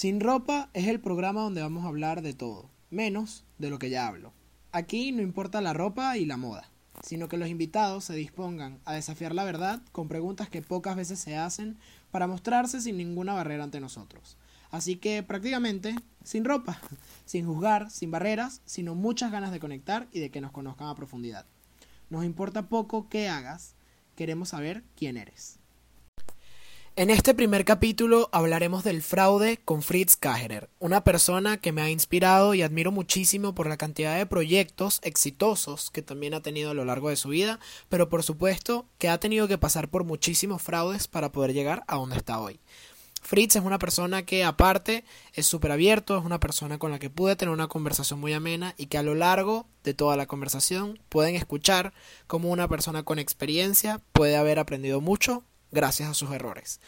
Sin ropa es el programa donde vamos a hablar de todo, menos de lo que ya hablo. Aquí no importa la ropa y la moda, sino que los invitados se dispongan a desafiar la verdad con preguntas que pocas veces se hacen para mostrarse sin ninguna barrera ante nosotros. Así que prácticamente sin ropa, sin juzgar, sin barreras, sino muchas ganas de conectar y de que nos conozcan a profundidad. Nos importa poco qué hagas, queremos saber quién eres. En este primer capítulo hablaremos del fraude con Fritz Kagerer, una persona que me ha inspirado y admiro muchísimo por la cantidad de proyectos exitosos que también ha tenido a lo largo de su vida, pero por supuesto que ha tenido que pasar por muchísimos fraudes para poder llegar a donde está hoy. Fritz es una persona que aparte es súper abierto, es una persona con la que pude tener una conversación muy amena y que a lo largo de toda la conversación pueden escuchar cómo una persona con experiencia puede haber aprendido mucho gracias a sus errores.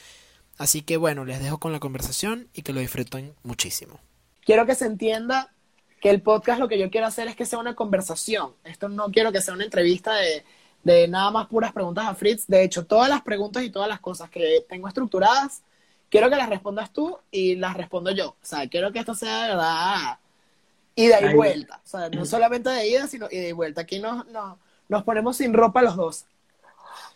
Así que bueno, les dejo con la conversación y que lo disfruten muchísimo. Quiero que se entienda que el podcast lo que yo quiero hacer es que sea una conversación. Esto no quiero que sea una entrevista de, de nada más puras preguntas a Fritz. De hecho, todas las preguntas y todas las cosas que tengo estructuradas, quiero que las respondas tú y las respondo yo. O sea, quiero que esto sea de verdad ida y vuelta. O sea, no solamente de ida, sino ida y vuelta. Aquí nos, nos, nos ponemos sin ropa los dos.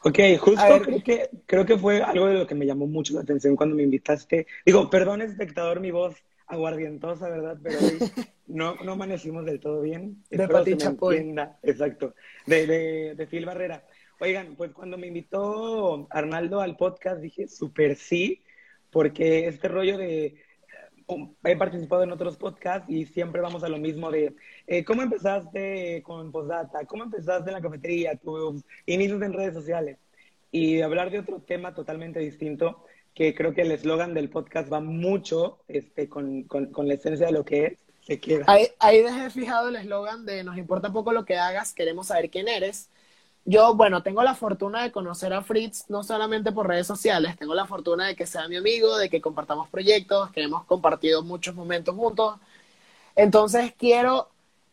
Ok, justo creo, que, creo que fue algo de lo que me llamó mucho la atención cuando me invitaste. Digo, perdón, espectador, mi voz aguardientosa, ¿verdad? Pero hoy no, no amanecimos del todo bien. De Pati Chapoy. Exacto, de, de, de Phil Barrera. Oigan, pues cuando me invitó Arnaldo al podcast dije súper sí, porque este rollo de he participado en otros podcasts y siempre vamos a lo mismo de eh, cómo empezaste con Postdata, cómo empezaste en la cafetería, tus inicios en redes sociales y hablar de otro tema totalmente distinto que creo que el eslogan del podcast va mucho este, con, con, con la esencia de lo que es, se queda. Ahí, ahí dejé fijado el eslogan de nos importa poco lo que hagas, queremos saber quién eres yo, bueno, tengo la fortuna de conocer a Fritz no solamente por redes sociales, tengo la fortuna de que sea mi amigo, de que compartamos proyectos, que hemos compartido muchos momentos juntos. Entonces quiero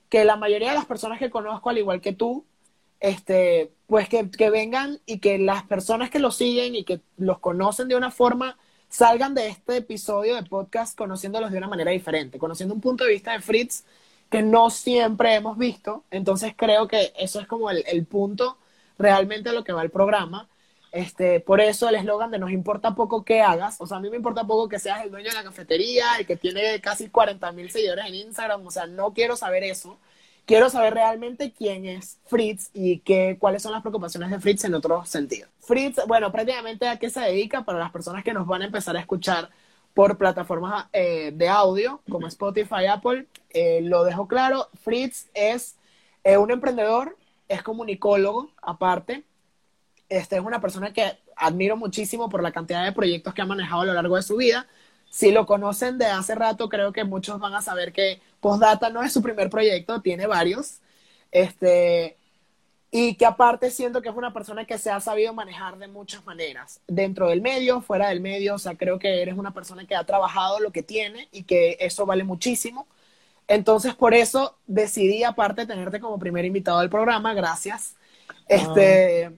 que la mayoría de las personas que conozco, al igual que tú, este, pues que, que vengan y que las personas que lo siguen y que los conocen de una forma salgan de este episodio de podcast conociéndolos de una manera diferente, conociendo un punto de vista de Fritz que no siempre hemos visto. Entonces creo que eso es como el, el punto realmente a lo que va el programa. Este, por eso el eslogan de nos importa poco que hagas, o sea, a mí me importa poco que seas el dueño de la cafetería, el que tiene casi 40 mil seguidores en Instagram, o sea, no quiero saber eso. Quiero saber realmente quién es Fritz y qué, cuáles son las preocupaciones de Fritz en otro sentido. Fritz, bueno, prácticamente a qué se dedica para las personas que nos van a empezar a escuchar por plataformas eh, de audio como Spotify, Apple. Eh, lo dejo claro, Fritz es eh, un emprendedor es comunicólogo, aparte. Este, es una persona que admiro muchísimo por la cantidad de proyectos que ha manejado a lo largo de su vida. Si lo conocen de hace rato, creo que muchos van a saber que Postdata no es su primer proyecto, tiene varios. Este, y que aparte siento que es una persona que se ha sabido manejar de muchas maneras, dentro del medio, fuera del medio, o sea, creo que eres una persona que ha trabajado lo que tiene y que eso vale muchísimo. Entonces, por eso decidí, aparte, tenerte como primer invitado del programa. Gracias. Este,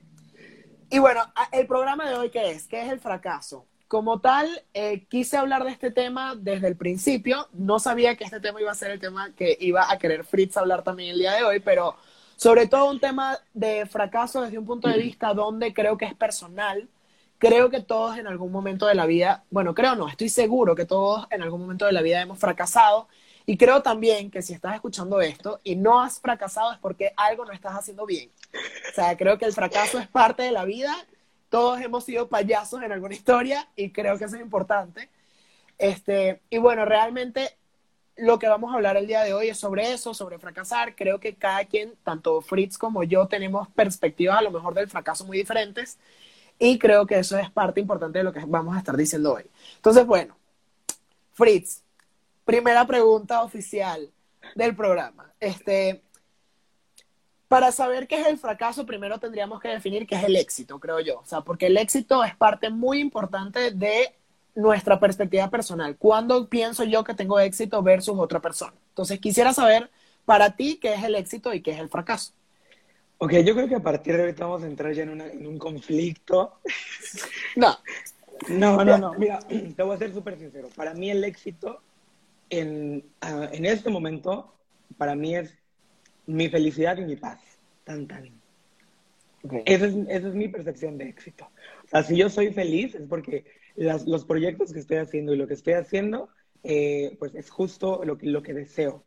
y bueno, el programa de hoy, ¿qué es? ¿Qué es el fracaso? Como tal, eh, quise hablar de este tema desde el principio. No sabía que este tema iba a ser el tema que iba a querer Fritz hablar también el día de hoy, pero sobre todo un tema de fracaso desde un punto de vista donde creo que es personal. Creo que todos en algún momento de la vida, bueno, creo no, estoy seguro que todos en algún momento de la vida hemos fracasado y creo también que si estás escuchando esto y no has fracasado es porque algo no estás haciendo bien. O sea, creo que el fracaso es parte de la vida. Todos hemos sido payasos en alguna historia y creo que eso es importante. Este, y bueno, realmente lo que vamos a hablar el día de hoy es sobre eso, sobre fracasar. Creo que cada quien, tanto Fritz como yo, tenemos perspectivas a lo mejor del fracaso muy diferentes. Y creo que eso es parte importante de lo que vamos a estar diciendo hoy. Entonces, bueno, Fritz, primera pregunta oficial del programa. Este, para saber qué es el fracaso, primero tendríamos que definir qué es el éxito, creo yo. O sea, porque el éxito es parte muy importante de nuestra perspectiva personal. ¿Cuándo pienso yo que tengo éxito versus otra persona? Entonces, quisiera saber para ti qué es el éxito y qué es el fracaso. Ok, yo creo que a partir de ahorita vamos a entrar ya en, en un conflicto. No, No, no, no. Mira, te voy a ser súper sincero. Para mí el éxito en, ah, en este momento, para mí es mi felicidad y mi paz. Tan, tan. Esa, es, esa, es, mi percepción de éxito. O sea, si yo soy feliz es porque las, los proyectos que estoy haciendo y lo que estoy haciendo, eh, pues es justo lo que, lo que deseo.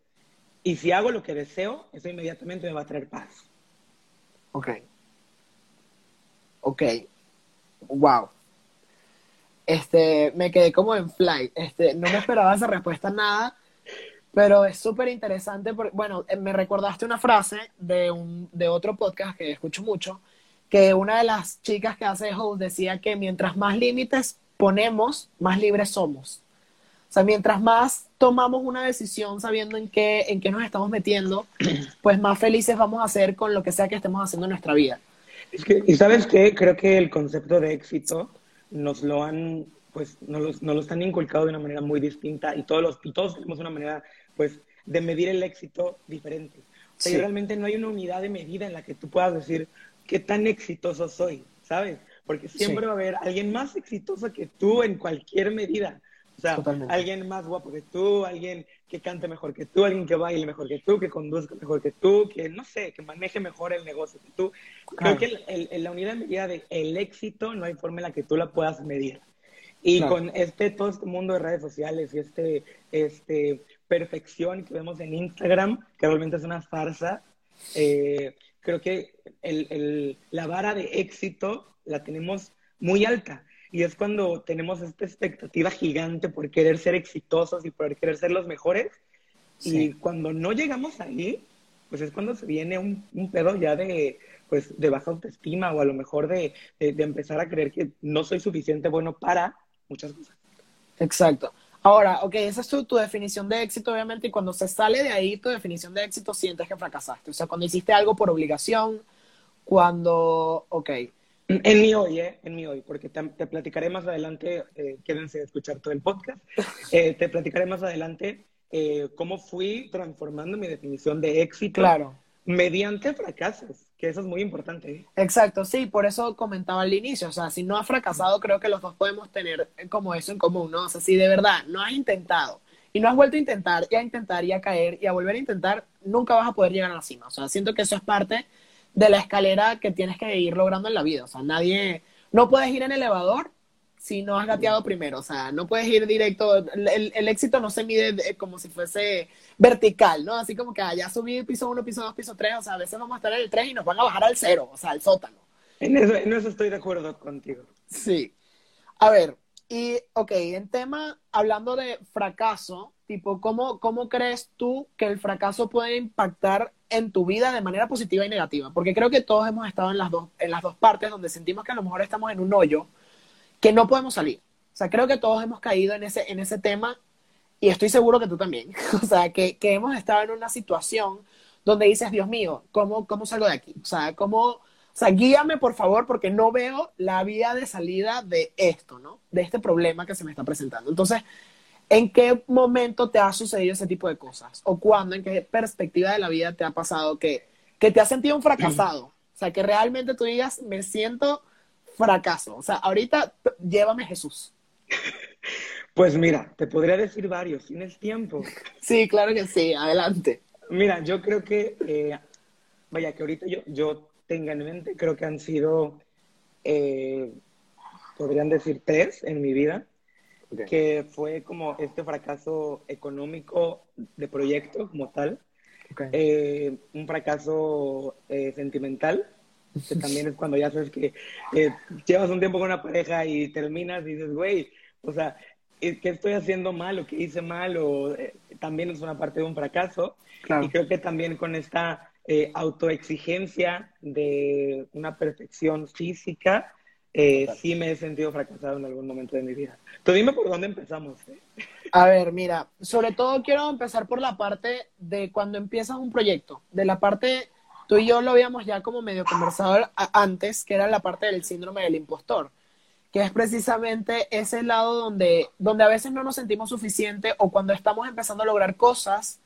Y si hago lo que deseo, eso inmediatamente me va a traer paz. Ok. Ok. Wow. Este, me quedé como en flight. Este, no me esperaba esa respuesta nada, pero es súper interesante. Bueno, eh, me recordaste una frase de, un, de otro podcast que escucho mucho, que una de las chicas que hace host decía que mientras más límites ponemos, más libres somos. O sea, mientras más tomamos una decisión sabiendo en qué, en qué nos estamos metiendo, pues más felices vamos a ser con lo que sea que estemos haciendo en nuestra vida. Es que, y sabes qué, creo que el concepto de éxito nos lo han, pues, nos lo, nos han inculcado de una manera muy distinta y todos, los, y todos tenemos una manera, pues, de medir el éxito diferente. O sea, realmente no hay una unidad de medida en la que tú puedas decir qué tan exitoso soy, ¿sabes? Porque siempre va a haber alguien más exitoso que tú en cualquier medida. O sea, alguien más guapo que tú, alguien que cante mejor que tú, alguien que baile mejor que tú, que conduzca mejor que tú, que no sé, que maneje mejor el negocio que tú. Creo que el, la unidad de medida del el éxito no hay forma en la que tú la puedas medir. Y con este, todo este mundo de redes sociales y este, este perfección que vemos en Instagram, que realmente es una farsa, eh, creo que el, el, la vara de éxito la tenemos muy alta. Y es cuando tenemos esta expectativa gigante por querer ser exitosos y por querer ser los mejores. Y cuando no llegamos ahí, pues es cuando se viene un, un, pedo ya de, pues, de baja autoestima o a lo mejor de, de, de empezar a creer que no soy suficiente bueno para muchas cosas. Exacto. Ahora, ok, esa es tu, tu, definición de éxito, obviamente, y cuando se sale de ahí tu definición de éxito, sientes que fracasaste. O sea, cuando hiciste algo por obligación, cuando, ok, en mi hoy, ¿eh? En mi hoy, porque te, te platicaré más adelante, eh, quédense a escuchar todo el podcast, eh, te platicaré más adelante eh, cómo fui transformando mi definición de éxito claro. mediante fracasos, que eso es muy importante. ¿eh? Exacto, sí, por eso comentaba al inicio, o sea, si no has fracasado, creo que los dos podemos tener como eso en común, ¿no? O sea, si de verdad no has intentado y no has vuelto a intentar y a intentar y a caer y a volver a intentar, nunca vas a poder llegar a la cima. O sea, siento que eso es parte de la escalera que tienes que ir logrando en la vida. O sea, nadie, no puedes ir en elevador si no has gateado primero. O sea, no puedes ir directo. El, el éxito no se mide como si fuese vertical, ¿no? Así como que allá ah, subí piso uno, piso dos, piso tres. O sea, a veces vamos a estar en el tres y nos van a bajar al cero, o sea, al sótano. En eso, en eso estoy de acuerdo contigo. Sí. A ver, y, ok, en tema, hablando de fracaso, tipo, ¿cómo, ¿cómo crees tú que el fracaso puede impactar en tu vida de manera positiva y negativa? Porque creo que todos hemos estado en las dos, en las dos partes donde sentimos que a lo mejor estamos en un hoyo que no podemos salir. O sea, creo que todos hemos caído en ese, en ese tema y estoy seguro que tú también. o sea, que, que hemos estado en una situación donde dices, Dios mío, ¿cómo, cómo salgo de aquí? O sea, ¿cómo o sea, guíame por favor porque no veo la vía de salida de esto, ¿no? De este problema que se me está presentando. Entonces, ¿en qué momento te ha sucedido ese tipo de cosas? ¿O cuándo, en qué perspectiva de la vida te ha pasado que, que te has sentido un fracasado? O sea, que realmente tú digas, me siento fracaso. O sea, ahorita llévame Jesús. Pues mira, te podría decir varios, ¿tienes tiempo? Sí, claro que sí, adelante. Mira, yo creo que, eh, vaya, que ahorita yo, yo tenga en mente, creo que han sido, eh, podrían decir, tres en mi vida, okay. que fue como este fracaso económico de proyecto como tal, okay. eh, un fracaso eh, sentimental, que también es cuando ya sabes que eh, llevas un tiempo con una pareja y terminas y dices, güey, o sea, ¿qué estoy haciendo mal o qué hice mal? O eh, también es una parte de un fracaso. Claro. Y creo que también con esta eh, autoexigencia de una perfección física, eh, sí me he sentido fracasado en algún momento de mi vida. Tú dime por dónde empezamos. ¿eh? A ver, mira, sobre todo quiero empezar por la parte de cuando empiezas un proyecto, de la parte, tú y yo lo habíamos ya como medio conversado antes, que era la parte del síndrome del impostor, que es precisamente ese lado donde, donde a veces no nos sentimos suficiente o cuando estamos empezando a lograr cosas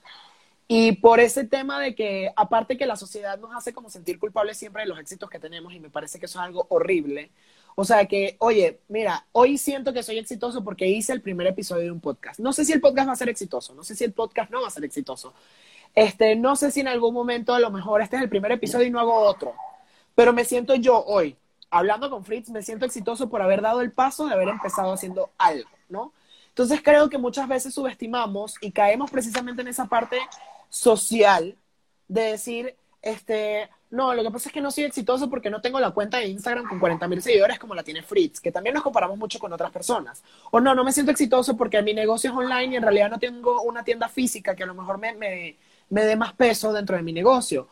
y por ese tema de que, aparte que la sociedad nos hace como sentir culpables siempre de los éxitos que tenemos, y me parece que eso es algo horrible, O sea que, oye, mira, hoy siento que soy exitoso porque hice el primer episodio de un podcast. No sé si el podcast va a ser exitoso, no sé si el podcast no va a ser exitoso. Este, no sé si en algún momento a lo mejor este es el primer episodio y no hago otro. Pero me siento yo hoy, hablando con Fritz, me siento exitoso por haber dado el paso de haber empezado haciendo algo, ¿no? Entonces creo que muchas veces subestimamos y caemos precisamente en esa parte social de decir, este, no, lo que pasa es que no soy exitoso porque no tengo la cuenta de Instagram con 40 mil seguidores como la tiene Fritz, que también nos comparamos mucho con otras personas. O no, no me siento exitoso porque mi negocio es online y en realidad no tengo una tienda física que a lo mejor me, me, me dé más peso dentro de mi negocio.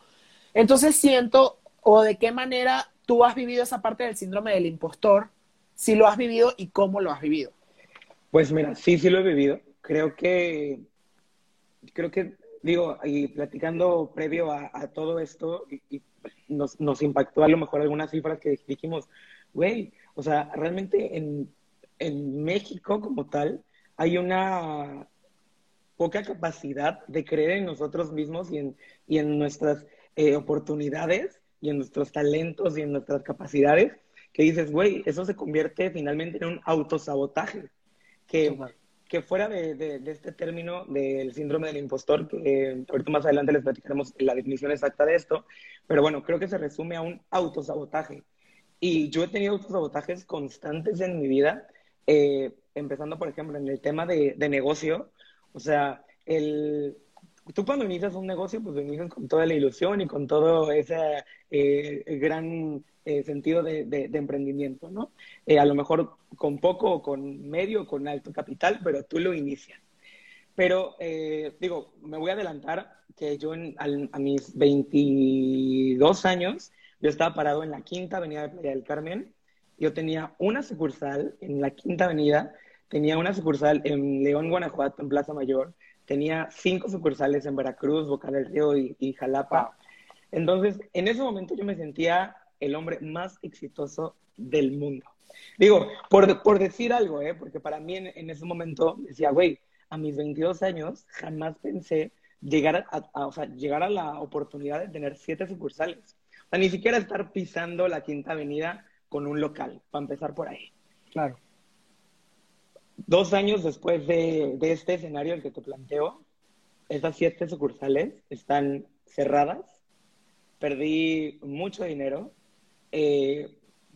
Entonces siento, o de qué manera tú has vivido esa parte del síndrome del impostor, si lo has vivido y cómo lo has vivido. Pues mira, sí, sí lo he vivido. Creo que, creo que, digo, y platicando previo a, todo esto, y, nos, nos, impactó a lo mejor algunas cifras que dijimos, güey, o sea, realmente en, en México como tal hay una poca capacidad de creer en nosotros mismos y en, y en nuestras eh, oportunidades y en nuestros talentos y en nuestras capacidades, que dices, güey, eso se convierte finalmente en un autosabotaje que, que fuera de, de, este término del síndrome del impostor, que ahorita más adelante les platicaremos la definición exacta de esto, pero bueno, creo que se resume a un autosabotaje. Y yo he tenido autosabotajes constantes en mi vida, eh, empezando, por ejemplo, en el tema de, de negocio. O sea, el, tú cuando inicias un negocio, pues lo inicias con toda la ilusión y con todo ese eh, gran eh, sentido de, de, emprendimiento, ¿no? Eh, a lo mejor con poco, o con medio, con alto capital, pero tú lo inicias. Pero, eh, digo, me voy a adelantar que yo a mis 22 años, yo estaba parado en la quinta avenida de Playa del Carmen. Yo tenía una sucursal en la quinta avenida, tenía una sucursal en León, Guanajuato, en Plaza Mayor, tenía cinco sucursales en Veracruz, Boca del Río y, y Jalapa. Entonces, en ese momento yo me sentía el hombre más exitoso del mundo. Digo, por, por decir algo, ¿eh? porque para mí en, ese momento decía, güey, a mis 22 años jamás pensé llegar a, o sea, llegar a la oportunidad de tener siete sucursales. O sea, ni siquiera estar pisando la Quinta Avenida con un local, para empezar por ahí. Claro. Dos años después de, de este escenario el que te planteo, esas siete sucursales están cerradas, perdí mucho dinero, eh,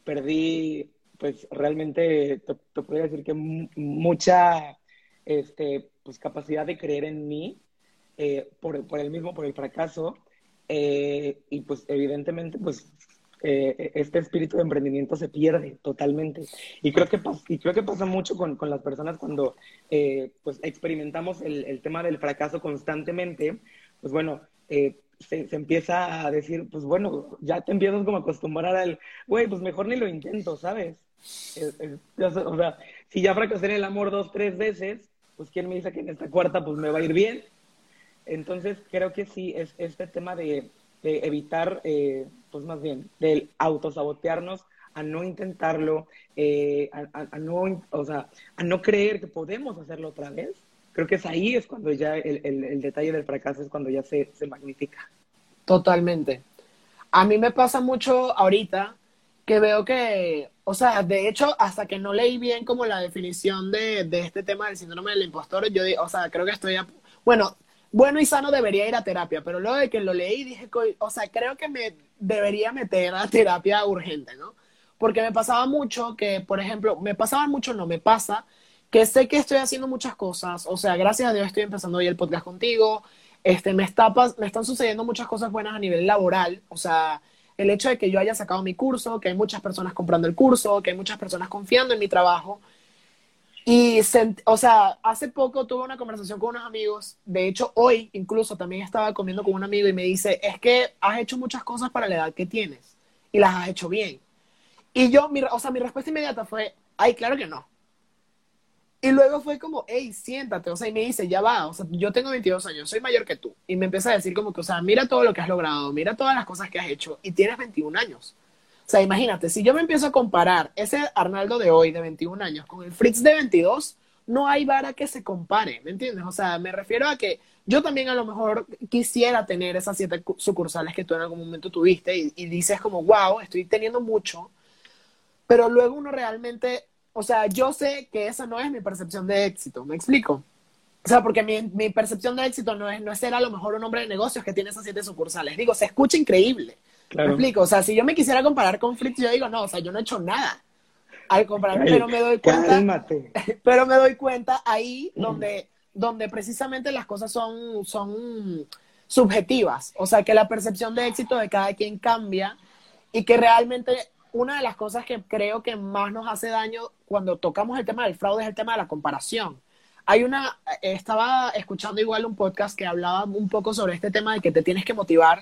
perdí, pues realmente te, podría decir que mucha este, pues, capacidad de creer en mí eh, por, por, el mismo, por el fracaso. Eh, y pues evidentemente, pues este espíritu de emprendimiento se pierde totalmente. Y creo que, y creo que pasa mucho con, con las personas cuando pues experimentamos el, el, tema del fracaso constantemente. Pues bueno, se, empieza a decir, pues bueno, ya te empiezas como a acostumbrar al, güey, pues mejor ni lo intento, ¿sabes? o sea, si ya fracasé en el amor dos, tres veces, pues quién me dice que en esta cuarta pues me va a ir bien. Entonces creo que sí, es este tema de, evitar, eh, pues más bien, del autosabotearnos a no intentarlo, eh, a, no, o sea, a no creer que podemos hacerlo otra vez creo que es ahí es cuando ya el, detalle del fracaso es cuando ya se, magnifica. Totalmente. A mí me pasa mucho ahorita que veo que, o sea, de hecho, hasta que no leí bien como la definición de, este tema del síndrome del impostor, yo, o sea, creo que estoy, bueno, bueno y sano debería ir a terapia, pero luego de que lo leí dije, o sea, creo que me debería meter a terapia urgente, ¿no? Porque me pasaba mucho que, por ejemplo, me pasaba mucho, no, me pasa que sé que estoy haciendo muchas cosas, o sea, gracias a Dios estoy empezando hoy el podcast contigo, este, me, está, me están sucediendo muchas cosas buenas a nivel laboral, o sea, el hecho de que yo haya sacado mi curso, que hay muchas personas comprando el curso, que hay muchas personas confiando en mi trabajo. Y, o sea, hace poco tuve una conversación con unos amigos, de hecho hoy incluso también estaba comiendo con un amigo y me dice, es que has hecho muchas cosas para la edad que tienes y las has hecho bien. Y yo, mi, o sea, mi respuesta inmediata fue, ay, claro que no. Y luego fue como, hey, siéntate, o sea, y me dice, ya va, o sea, yo tengo 22 años, soy mayor que tú. Y me empieza a decir como que, o sea, mira todo lo que has logrado, mira todas las cosas que has hecho y tienes 21 años. O sea, imagínate, si yo me empiezo a comparar ese Arnaldo de hoy, de 21 años, con el Fritz de 22, no hay vara que se compare, ¿me entiendes? O sea, me refiero a que yo también a lo mejor quisiera tener esas siete sucursales que tú en algún momento tuviste y, y dices como, wow, estoy teniendo mucho, pero luego uno realmente, o sea, yo sé que esa no es mi percepción de éxito, ¿me explico? O sea, porque mi, mi percepción de éxito no es, no es ser a lo mejor un hombre de negocios que tiene esas siete sucursales. Digo, se escucha increíble. ¿Me explico? O sea, si yo me quisiera comparar con Fritz, yo digo, no, o sea, yo no he hecho nada al compararme, pero me doy cuenta. Pero me doy cuenta ahí donde, donde precisamente las cosas son, son subjetivas. O sea, que la percepción de éxito de cada quien cambia y que realmente una de las cosas que creo que más nos hace daño cuando tocamos el tema del fraude es el tema de la comparación. Hay una, estaba escuchando igual un podcast que hablaba un poco sobre este tema de que te tienes que motivar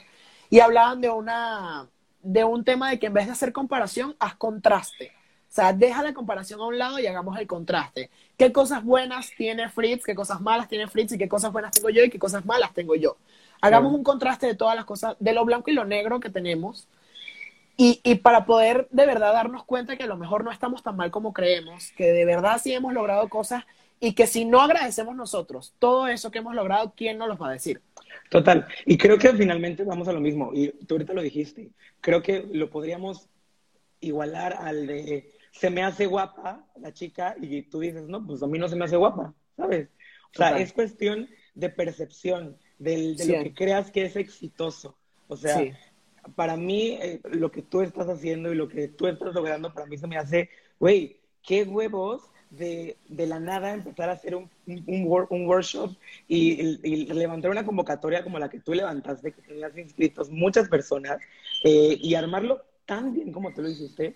y hablaban de una, de un tema de que en vez de hacer comparación, haz contraste. O sea, deja la comparación a un lado y hagamos el contraste. ¿Qué cosas buenas tiene Fritz? ¿Qué cosas malas tiene Fritz? ¿Y qué cosas buenas tengo yo? ¿Y qué cosas malas tengo yo? Hagamos un contraste de todas las cosas, de lo blanco y lo negro que tenemos. Y, y, para poder de verdad darnos cuenta que a lo mejor no estamos tan mal como creemos, que de verdad sí hemos logrado cosas y que si no agradecemos nosotros todo eso que hemos logrado, ¿quién nos los va a decir? Total. Y creo que finalmente vamos a lo mismo. Y tú ahorita lo dijiste. Creo que lo podríamos igualar al de se me hace guapa la chica y tú dices, no, pues a mí no se me hace guapa, ¿sabes? O sea, es cuestión de percepción, de lo que creas que es exitoso. O sea, para mí, eh, lo que tú estás haciendo y lo que tú estás logrando, para mí se me hace, güey, qué huevos de, de, la nada empezar a hacer un, un, workshop y, levantar una convocatoria como la que tú levantaste, que tenías inscritos muchas personas, eh, y armarlo tan bien como tú lo hiciste,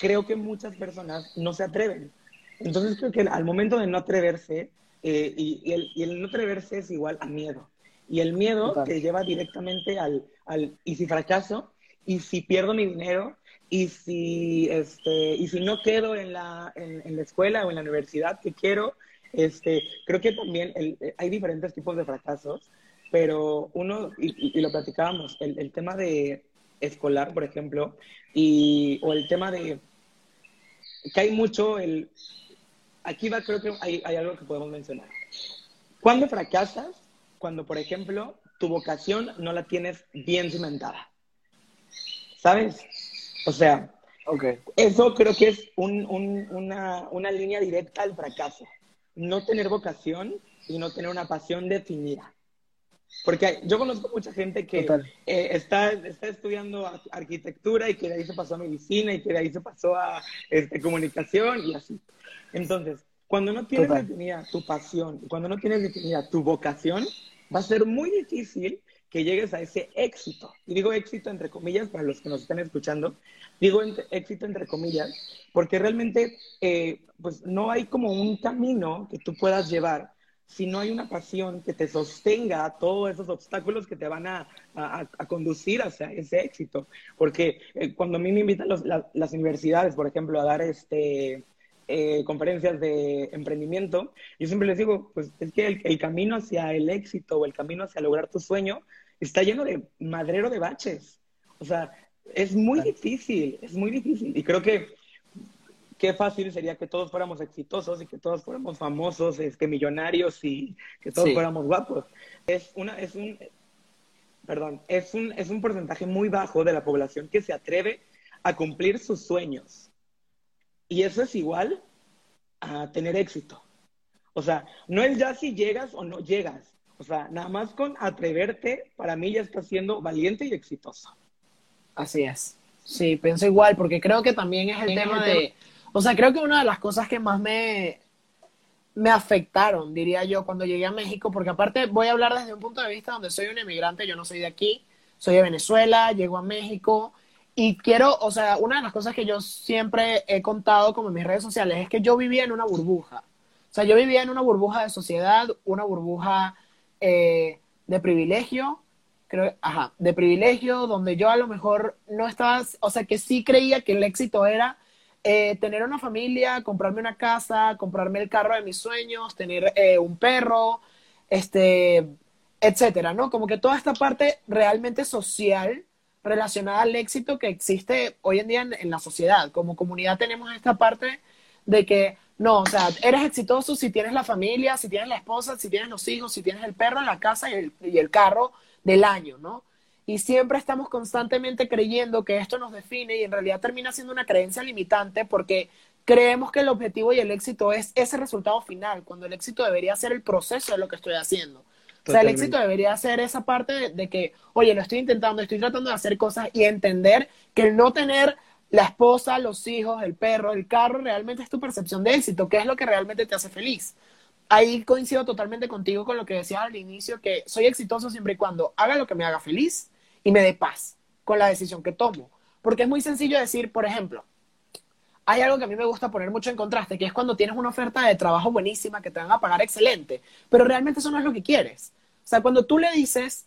creo que muchas personas no se atreven. Entonces creo que al momento de no atreverse, eh, y, el, y, el, no atreverse es igual a miedo. Y el miedo te lleva directamente al, al, y si fracaso, y si pierdo mi dinero, y si, este, y si no quedo en la, en, la escuela o en la universidad que quiero, este, creo que también hay diferentes tipos de fracasos, pero uno, y, lo platicábamos, el, el, tema de escolar, por ejemplo, y, o el tema de que hay mucho, el, aquí va, creo que hay, hay algo que podemos mencionar. ¿Cuándo fracasas? Cuando, por ejemplo, tu vocación no la tienes bien cimentada. ¿Sabes? O sea, eso creo que es una, línea directa al fracaso. No tener vocación y no tener una pasión definida. Porque yo conozco mucha gente que eh, está, está estudiando arquitectura y que de ahí se pasó a medicina y que de ahí se pasó a este, comunicación y así. Entonces, cuando no tienes definida tu pasión, cuando no tienes definida tu vocación, va a ser muy difícil que llegues a ese éxito. Y digo éxito entre comillas para los que nos están escuchando. Digo éxito entre comillas porque realmente eh, pues no hay como un camino que tú puedas llevar si no hay una pasión que te sostenga a todos esos obstáculos que te van a, conducir hacia ese éxito. Porque eh, cuando a mí me invitan las universidades, por ejemplo, a dar este, eh, conferencias de emprendimiento, yo siempre les digo, pues es que el, camino hacia el éxito o el camino hacia lograr tu sueño está lleno de madrero de baches. O sea, es muy difícil, es muy difícil. Y creo que qué fácil sería que todos fuéramos exitosos y que todos fuéramos famosos, este, millonarios y que todos fuéramos guapos. Es una, es un, perdón, es un, es un porcentaje muy bajo de la población que se atreve a cumplir sus sueños. Y eso es igual a tener éxito. O sea, no es ya si llegas o no llegas. O sea, nada más con atreverte, para mí ya estás siendo valiente y exitoso. Así es. Sí, pienso igual, porque creo que también es el tema de... O sea, creo que una de las cosas que más me, me afectaron, diría yo, cuando llegué a México, porque aparte voy a hablar desde un punto de vista donde soy un emigrante, yo no soy de aquí, soy de Venezuela, llego a México y quiero, o sea, una de las cosas que yo siempre he contado como en mis redes sociales es que yo vivía en una burbuja. O sea, yo vivía en una burbuja de sociedad, una burbuja eh, de privilegio, creo, ajá, de privilegio, donde yo a lo mejor no estaba, o sea, que sí creía que el éxito era eh, tener una familia, comprarme una casa, comprarme el carro de mis sueños, tener eh, un perro, este, etcétera, ¿no? Como que toda esta parte realmente social relacionada al éxito que existe hoy en día en, la sociedad. Como comunidad tenemos esta parte de que, no, o sea, eres exitoso si tienes la familia, si tienes la esposa, si tienes los hijos, si tienes el perro, la casa y el, y el carro del año, ¿no? y siempre estamos constantemente creyendo que esto nos define y en realidad termina siendo una creencia limitante porque creemos que el objetivo y el éxito es ese resultado final, cuando el éxito debería ser el proceso de lo que estoy haciendo. O sea, el éxito debería ser esa parte de, que, oye, lo estoy intentando, estoy tratando de hacer cosas y entender que el no tener la esposa, los hijos, el perro, el carro, realmente es tu percepción de éxito, que es lo que realmente te hace feliz. Ahí coincido totalmente contigo con lo que decías al inicio, que soy exitoso siempre y cuando haga lo que me haga feliz y me dé paz con la decisión que tomo. Porque es muy sencillo decir, por ejemplo, hay algo que a mí me gusta poner mucho en contraste, que es cuando tienes una oferta de trabajo buenísima que te van a pagar excelente, pero realmente eso no es lo que quieres. O sea, cuando tú le dices,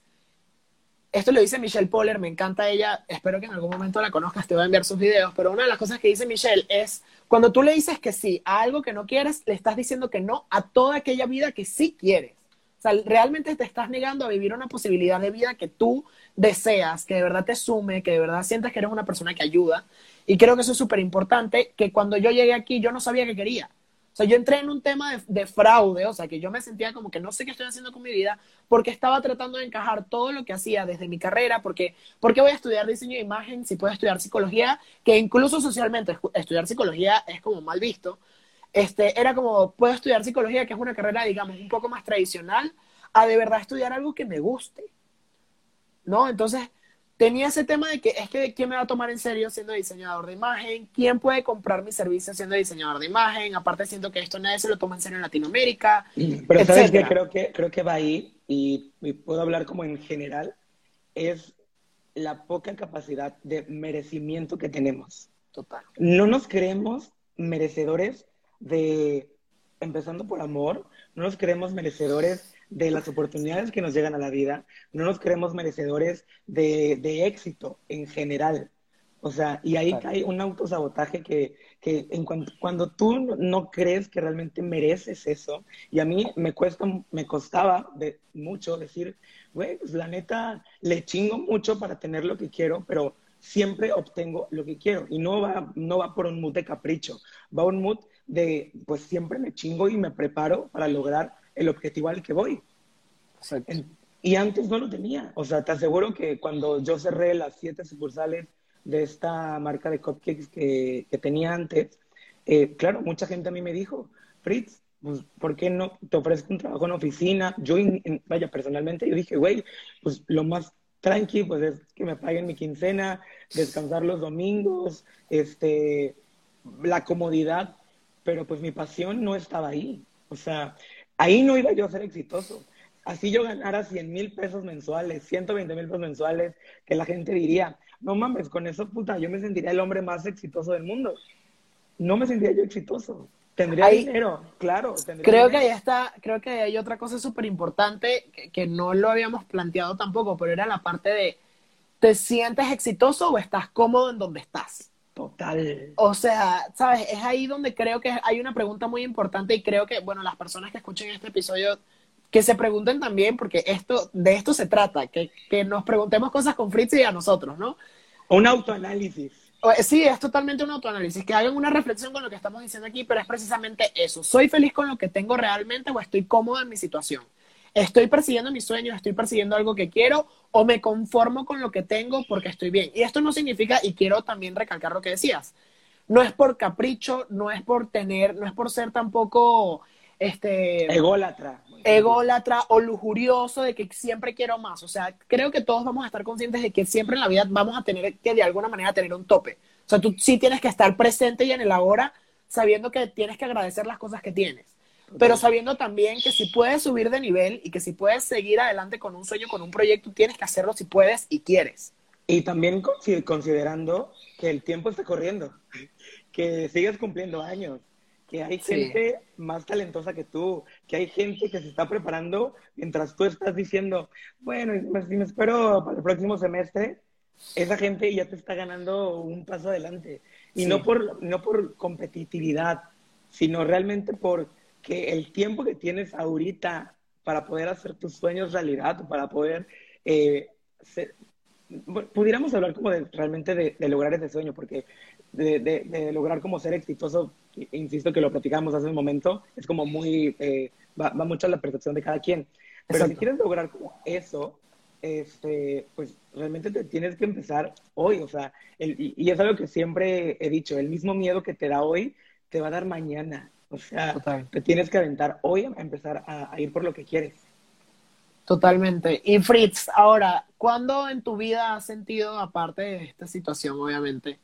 esto lo dice Michelle Poller, me encanta ella, espero que en algún momento la conozcas, te voy a enviar sus videos, pero una de las cosas que dice Michelle es, cuando tú le dices que sí a algo que no quieres, le estás diciendo que no a toda aquella vida que sí quieres. O sea, realmente te estás negando a vivir una posibilidad de vida que tú deseas, que de verdad te sume, que de verdad sientas que eres una persona que ayuda. Y creo que eso es súper importante, que cuando yo llegué aquí yo no sabía qué quería. O sea, yo entré en un tema de, fraude, o sea, que yo me sentía como que no sé qué estoy haciendo con mi vida, porque estaba tratando de encajar todo lo que hacía desde mi carrera, porque ¿por qué voy a estudiar diseño de imagen si puedo estudiar psicología? Que incluso socialmente estudiar psicología es como mal visto. Este, era como, puedo estudiar psicología, que es una carrera, digamos, un poco más tradicional, a de verdad estudiar algo que me guste. ¿No? Entonces, tenía ese tema de que es que quién me va a tomar en serio siendo diseñador de imagen, quién puede comprar mi servicio siendo diseñador de imagen, aparte siento que esto nadie se lo toma en serio en Latinoamérica. Pero sabes que creo que creo que va ahí y, puedo hablar como en general es la poca capacidad de merecimiento que tenemos. Total. No nos creemos merecedores de empezando por amor, no nos creemos merecedores de las oportunidades que nos llegan a la vida, no nos creemos merecedores de, de éxito en general. O sea, y ahí cae un autosabotaje que, que en cuando tú no crees que realmente mereces eso, y a mí me cuesta, me costaba de mucho decir, güey, pues la neta, le chingo mucho para tener lo que quiero, pero siempre obtengo lo que quiero. Y no va, no va por un mood de capricho, va un mood de, pues siempre me chingo y me preparo para lograr el objetivo al que voy. Y antes no lo tenía. O sea, te aseguro que cuando yo cerré las siete sucursales de esta marca de cupcakes que, que tenía antes, eh, claro, mucha gente a mí me dijo, Fritz, pues, ¿por qué no te ofrezco un trabajo en oficina? Yo, vaya, personalmente, yo dije, güey, pues lo más tranqui, pues es que me paguen mi quincena, descansar los domingos, este, la comodidad, pero pues mi pasión no estaba ahí. O sea, ahí no iba yo a ser exitoso así yo ganara 100 mil pesos mensuales, 120 mil pesos mensuales, que la gente diría, no mames, con eso, puta, yo me sentiría el hombre más exitoso del mundo. No me sentiría yo exitoso. Tendría dinero, claro. creo que ahí está, creo que hay otra cosa súper importante que, que, no lo habíamos planteado tampoco, pero era la parte de, ¿te sientes exitoso o estás cómodo en donde estás? Total. O sea, ¿sabes? Es ahí donde creo que hay una pregunta muy importante y creo que, bueno, las personas que escuchen este episodio que se pregunten también, porque esto, de esto se trata, que, que nos preguntemos cosas con Fritz y a nosotros, ¿no? Un autoanálisis. Sí, es totalmente un autoanálisis, que hagan una reflexión con lo que estamos diciendo aquí, pero es precisamente eso. ¿Soy feliz con lo que tengo realmente o estoy cómodo en mi situación? ¿Estoy persiguiendo mis sueños? ¿Estoy persiguiendo algo que quiero? ¿O me conformo con lo que tengo porque estoy bien? Y esto no significa, y quiero también recalcar lo que decías, no es por capricho, no es por tener, no es por ser tampoco este ególatra ególatra o lujurioso de que siempre quiero más. O sea, creo que todos vamos a estar conscientes de que siempre en la vida vamos a tener que de alguna manera tener un tope. O sea, tú sí tienes que estar presente y en el ahora sabiendo que tienes que agradecer las cosas que tienes. Pero sabiendo también que si puedes subir de nivel y que si puedes seguir adelante con un sueño, con un proyecto, tienes que hacerlo si puedes y quieres. Y también considerando que el tiempo está corriendo, que sigues cumpliendo años, que hay gente más talentosa que tú, que hay gente que se está preparando mientras tú estás diciendo, bueno, pues, si me espero para el próximo semestre, esa gente ya te está ganando un paso adelante. Y no, por, no por competitividad, sino realmente por que el tiempo que tienes ahorita para poder hacer tus sueños realidad, para poder eh, pudiéramos hablar como de realmente de, lograr ese sueño, porque de, de, lograr como ser exitoso insisto que lo platicamos hace un momento, es como muy, eh, va, mucho a la percepción de cada quien. Pero si quieres lograr como eso, este, pues realmente te tienes que empezar hoy, o sea, y, es algo que siempre he dicho, el mismo miedo que te da hoy, te va a dar mañana. O sea, te tienes que aventar hoy a empezar a, ir por lo que quieres. Totalmente. Y Fritz, ahora, ¿cuándo en tu vida has sentido, aparte de esta situación, obviamente,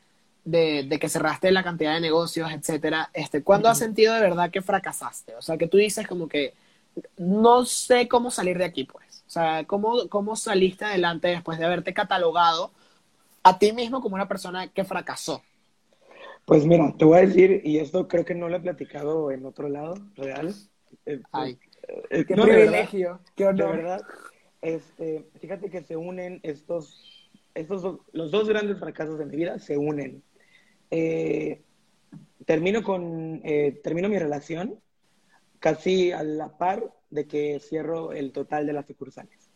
de, de que cerraste la cantidad de negocios, etcétera, este, ¿cuándo has sentido de verdad que fracasaste? O sea, que tú dices como que no sé cómo salir de aquí, pues. O sea, ¿cómo, cómo saliste adelante después de haberte catalogado a ti mismo como una persona que fracasó? Pues mira, te voy a decir, y esto creo que no lo he platicado en otro lado, real. Eh, Ay, eh, qué privilegio, qué honor. De verdad, este, fíjate que se unen estos, estos, los dos grandes fracasos de mi vida se unen. Eh, termino con, termino mi relación casi a la par de que cierro el total de las sucursales.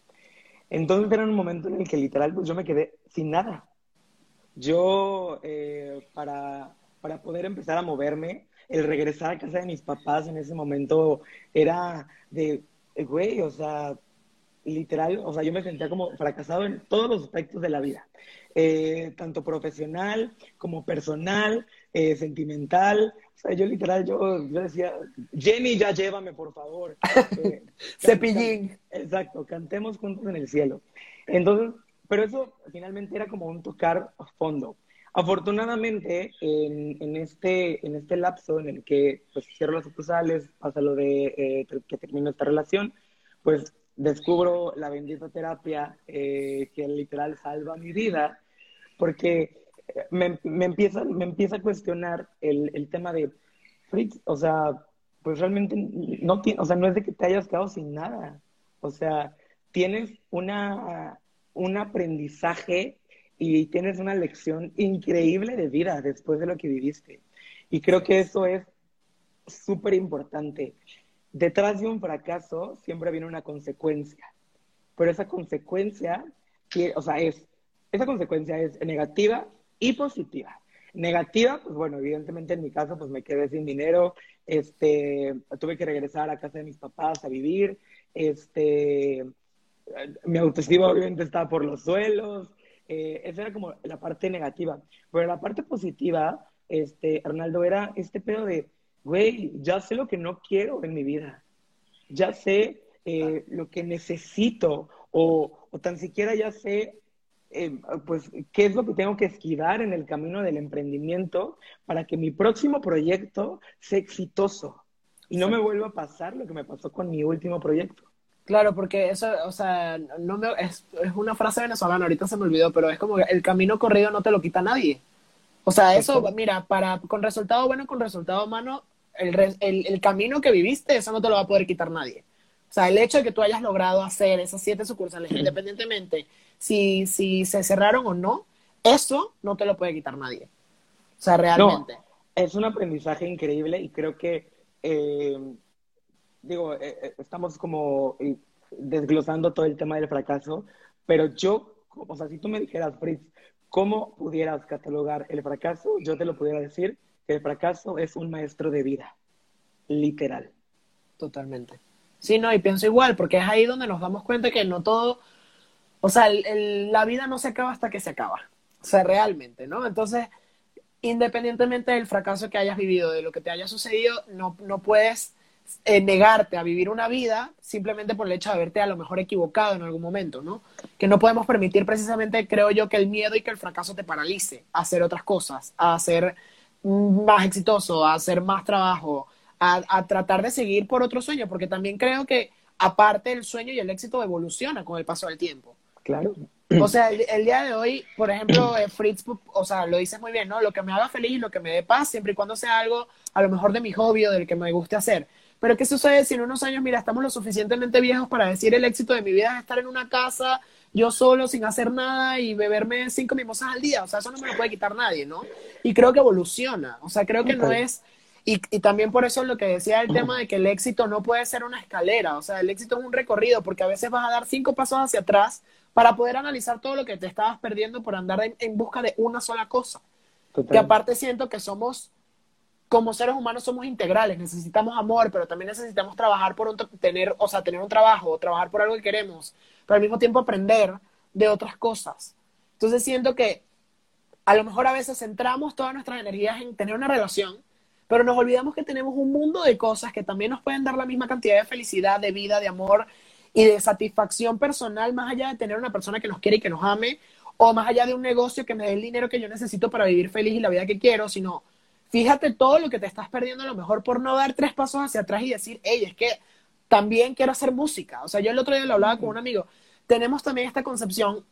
Entonces era un momento en el que literal pues yo me quedé sin nada. Yo para para poder empezar a moverme. El regresar a casa de mis papás en ese momento era de, güey, o sea, literal, o sea, yo me sentía como fracasado en todos los aspectos de la vida, eh, tanto profesional como personal, eh, sentimental. O sea, yo literal, yo, decía, Jenny, ya llévame, por favor. Eh, Cepillín. exacto, cantemos juntos en el cielo. Entonces, pero eso finalmente era como un tocar fondo. Afortunadamente, en, este, en este lapso en el que pues, cierro las sucursales, pasa lo de eh, que termino esta relación, pues descubro la bendita terapia eh, que literal salva mi vida, porque me, me, empieza, me empieza a cuestionar el, el tema de, Fritz, o sea, pues realmente no, o sea, no es de que te hayas quedado sin nada, o sea, tienes una, un aprendizaje y tienes una lección increíble de vida después de lo que viviste. Y creo que eso es súper importante. Detrás de un fracaso siempre viene una consecuencia, pero esa consecuencia, o sea, es, esa consecuencia es negativa y positiva. Negativa, pues bueno, evidentemente en mi caso, pues me quedé sin dinero, este, tuve que regresar a casa de mis papás a vivir, este, mi autoestima obviamente estaba por los suelos, eh, esa era como la parte negativa. Pero la parte positiva, este, Arnaldo, era este pedo de, güey, ya sé lo que no quiero en mi vida. Ya sé eh, lo que necesito o, o, tan siquiera ya sé, eh, pues, qué es lo que tengo que esquivar en el camino del emprendimiento para que mi próximo proyecto sea exitoso y no me vuelva a pasar lo que me pasó con mi último proyecto. Claro, porque eso, o sea, no me, es, es, una frase venezolana, ahorita se me olvidó, pero es como el camino corrido no te lo quita nadie. O sea, eso, mira, para con resultado bueno, con resultado malo, el, el, el, camino que viviste, eso no te lo va a poder quitar nadie. O sea, el hecho de que tú hayas logrado hacer esas siete sucursales, independientemente si, si se cerraron o no, eso no te lo puede quitar nadie. O sea, realmente. es un aprendizaje increíble y creo que eh, digo, eh, eh, estamos como eh, desglosando todo el tema del fracaso, pero yo, o sea, si tú me dijeras, Fritz, ¿cómo pudieras catalogar el fracaso? Yo te lo pudiera decir que el fracaso es un maestro de vida, literal. Totalmente. Sí, no, y pienso igual, porque es ahí donde nos damos cuenta que no todo, o sea, la vida no se acaba hasta que se acaba, o sea, realmente, ¿no? Entonces, independientemente del fracaso que hayas vivido, de lo que te haya sucedido, no, no puedes eh, negarte a vivir una vida simplemente por el hecho de haberte a lo mejor equivocado en algún momento, ¿no? Que no podemos permitir precisamente, creo yo, que el miedo y que el fracaso te paralice a hacer otras cosas, a ser más exitoso, a hacer más trabajo, a, tratar de seguir por otro sueño, porque también creo que aparte el sueño y el éxito evoluciona con el paso del tiempo. Claro. O sea, el, día de hoy, por ejemplo, eh, Fritz, o sea, lo dices muy bien, ¿no? Lo que me haga feliz, lo que me dé paz, siempre y cuando sea algo a lo mejor de mi hobby o del que me guste hacer. Pero ¿qué sucede si en unos años, mira, estamos lo suficientemente viejos para decir el éxito de mi vida es estar en una casa yo solo sin hacer nada y beberme cinco mimosas al día? O sea, eso no me lo puede quitar nadie, ¿no? Y creo que evoluciona, o sea, creo que no es... Y, y, también por eso lo que decía el tema de que el éxito no puede ser una escalera, o sea, el éxito es un recorrido, porque a veces vas a dar cinco pasos hacia atrás para poder analizar todo lo que te estabas perdiendo por andar en, busca de una sola cosa. Que aparte siento que somos como seres humanos somos integrales, necesitamos amor, pero también necesitamos trabajar por un, tener, o sea, tener un trabajo, trabajar por algo que queremos, pero al mismo tiempo aprender de otras cosas. Entonces siento que a lo mejor a veces centramos todas nuestras energías en tener una relación, pero nos olvidamos que tenemos un mundo de cosas que también nos pueden dar la misma cantidad de felicidad, de vida, de amor y de satisfacción personal, más allá de tener una persona que nos quiere y que nos ame, o más allá de un negocio que me dé el dinero que yo necesito para vivir feliz y la vida que quiero, sino fíjate todo lo que te estás perdiendo a lo mejor por no dar tres pasos hacia atrás y decir, hey, es que también quiero hacer música. O sea, yo el otro día lo hablaba con un amigo, tenemos también esta concepción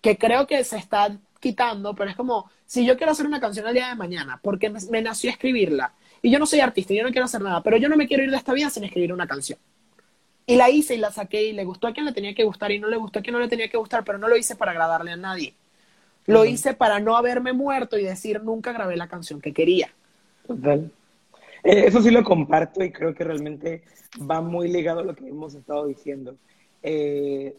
que creo que se está quitando, pero es como, si yo quiero hacer una canción el día de mañana, porque me, nació escribirla, y yo no soy artista, yo no quiero hacer nada, pero yo no me quiero ir de esta vida sin escribir una canción. Y la hice y la saqué y le gustó a quien le tenía que gustar y no le gustó a quien no le tenía que gustar, pero no lo hice para agradarle a nadie. Lo hice para no haberme muerto y decir nunca grabé la canción que quería. Total. Eh, eso sí lo comparto y creo que realmente va muy ligado a lo que hemos estado diciendo. Eh,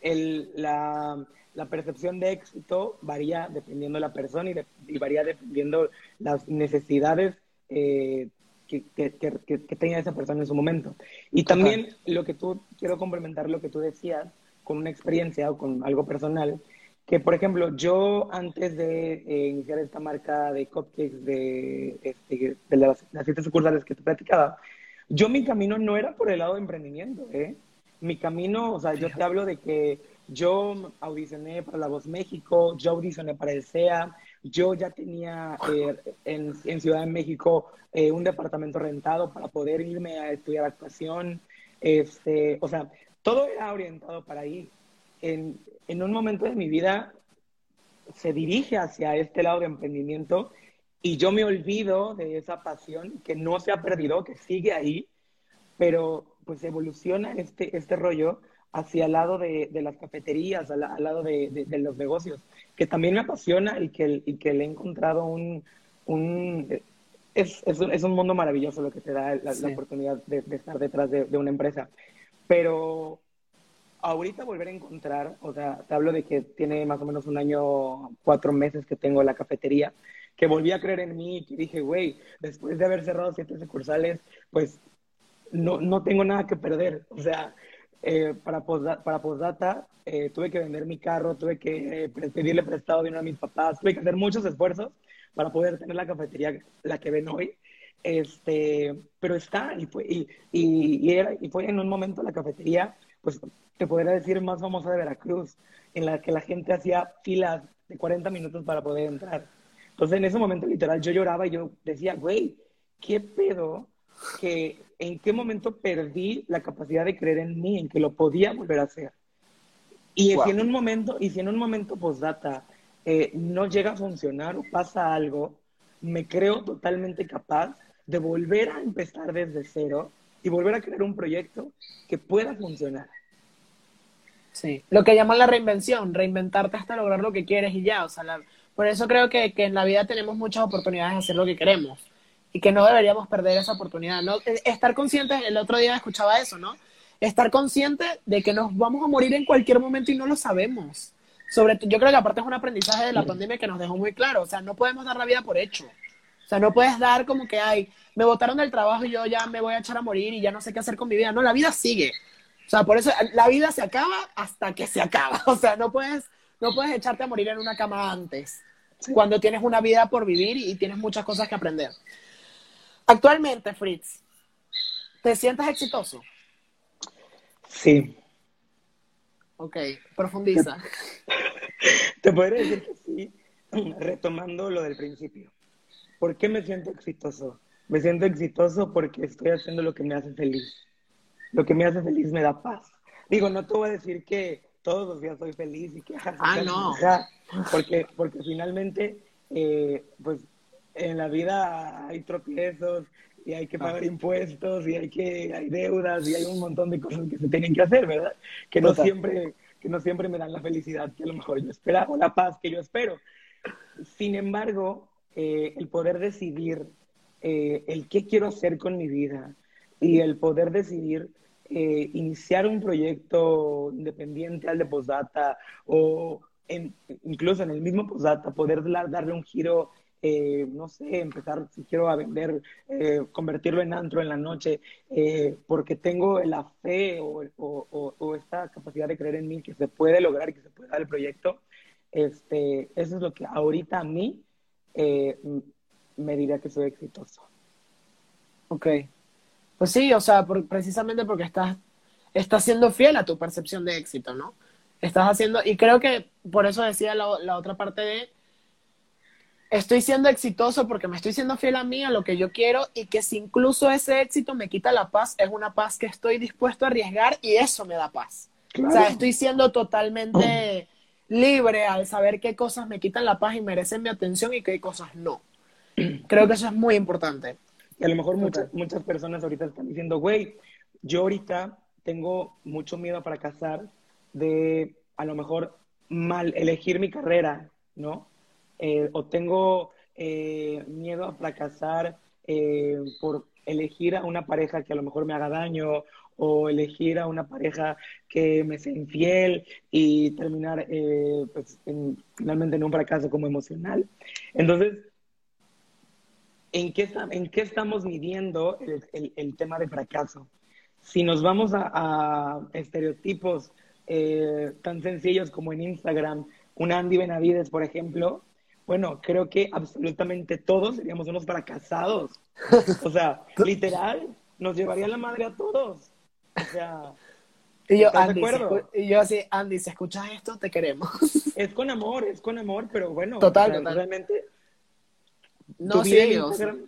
el, la, la percepción de éxito varía dependiendo de la persona y, varía dependiendo las necesidades eh, que, que, que, tenga esa persona en su momento. Y también lo que tú, quiero complementar lo que tú decías con una experiencia o con algo personal, que por ejemplo, yo antes de eh, iniciar esta marca de cupcakes de, este, de las, las siete sucursales que te platicaba, yo mi camino no era por el lado de emprendimiento, ¿eh? Mi camino, o sea, yo te hablo de que yo audicioné para La Voz México, yo audicioné para el SEA, yo ya tenía eh, en, en, Ciudad de México eh, un departamento rentado para poder irme a estudiar actuación. Este, o sea, todo era orientado para ahí. En, en un momento de mi vida se dirige hacia este lado de emprendimiento y yo me olvido de esa pasión que no se ha perdido, que sigue ahí, pero pues evoluciona este, este rollo hacia el lado de, las cafeterías, al, lado de, los negocios, que también me apasiona y que, y que le he encontrado un... un es, es, es, un mundo maravilloso lo que te da la, oportunidad de, estar detrás de, una empresa. Pero ahorita volver a encontrar, o sea, te hablo de que tiene más o menos un año, cuatro meses que tengo la cafetería, que volví a creer en mí y dije, güey, después de haber cerrado siete sucursales, pues no, no tengo nada que perder. O sea, eh, para, postdata, para eh, tuve que vender mi carro, tuve que eh, pedirle prestado dinero a mis papás, tuve que hacer muchos esfuerzos para poder tener la cafetería, la que ven hoy. Este, pero está, y fue, y, y, era, y fue en un momento la cafetería, pues te podría decir, más famosa de Veracruz, en la que la gente hacía filas de 40 minutos para poder entrar. Entonces, en ese momento, literal, yo lloraba y yo decía, güey, ¿qué pedo que en qué momento perdí la capacidad de creer en mí, en que lo podía volver a hacer. Y si en un momento, y si en un momento postdata eh, no llega a funcionar o pasa algo, me creo totalmente capaz de volver a empezar desde cero y volver a crear un proyecto que pueda funcionar. Sí, lo que llaman la reinvención, reinventarte hasta lograr lo que quieres y ya. O sea, por eso creo que, que en la vida tenemos muchas oportunidades de hacer lo que queremos y que no deberíamos perder esa oportunidad. ¿no? E, estar conscientes, el otro día escuchaba eso, ¿no? Estar consciente de que nos vamos a morir en cualquier momento y no lo sabemos. Sobre, yo creo que aparte es un aprendizaje de la pandemia que nos dejó muy claro. O sea, no podemos dar la vida por hecho. O sea, no puedes dar como que, ay, me botaron del trabajo y yo ya me voy a echar a morir y ya no sé qué hacer con mi vida. No, la vida sigue. O sea, por eso la vida se acaba hasta que se acaba. O sea, no puedes, no puedes echarte a morir en una cama antes, cuando tienes una vida por vivir y tienes muchas cosas que aprender. Actualmente, Fritz, ¿te sientes exitoso? Sí. Ok, profundiza. Te podría decir que sí, retomando lo del principio. ¿Por qué me siento exitoso? Me siento exitoso porque estoy haciendo lo que me hace feliz. Lo que me hace feliz me da paz. Digo, no te voy a decir que todos los días soy feliz y que... Ah, no. Porque, porque finalmente, eh, pues en la vida hay tropiezos y hay que pagar impuestos y hay que hay deudas y hay un montón de cosas que se tienen que hacer, ¿verdad? Que no siempre que no siempre me dan la felicidad que a lo mejor yo esperaba o la paz que yo espero. Sin embargo, eh, el poder decidir eh, el qué quiero hacer con mi vida y el poder decidir eh, iniciar un proyecto independiente al de postdata o incluso en el mismo postdata poder darle un giro no sé, empezar, si quiero a vender, convertirlo en antro en la noche, porque tengo la fe o, esta capacidad de creer en mí que se puede lograr y que se puede dar el proyecto, este, eso es lo que ahorita a mí me diría que soy exitoso. Ok. Pues sí, o sea, precisamente porque estás, estás siendo fiel a tu percepción de éxito, ¿no? Estás haciendo, y creo que por eso decía la, la otra parte de, estoy siendo exitoso porque me estoy siendo fiel a mí, a lo que yo quiero, y que si incluso ese éxito me quita la paz, es una paz que estoy dispuesto a arriesgar y eso me da paz. O sea, estoy siendo totalmente libre al saber qué cosas me quitan la paz y merecen mi atención y qué cosas no. Creo que eso es muy importante. Y a lo mejor muchas, muchas personas ahorita están diciendo, güey, yo ahorita tengo mucho miedo a fracasar de a lo mejor mal elegir mi carrera, ¿no? Eh, o tengo eh, miedo a fracasar eh, por elegir a una pareja que a lo mejor me haga daño o elegir a una pareja que me sea infiel y terminar pues, finalmente en un fracaso como emocional. Entonces, ¿en qué, en qué estamos midiendo el, tema de fracaso? Si nos vamos a, estereotipos tan sencillos como en Instagram, un Andy Benavides, por ejemplo, bueno, creo que absolutamente todos seríamos unos fracasados. O sea, literal, nos llevaría la madre a todos. O sea, y yo, Andy, y yo así, Andy, si escuchas esto, te queremos. Es con amor, es con amor, pero bueno, total, realmente no, tu vida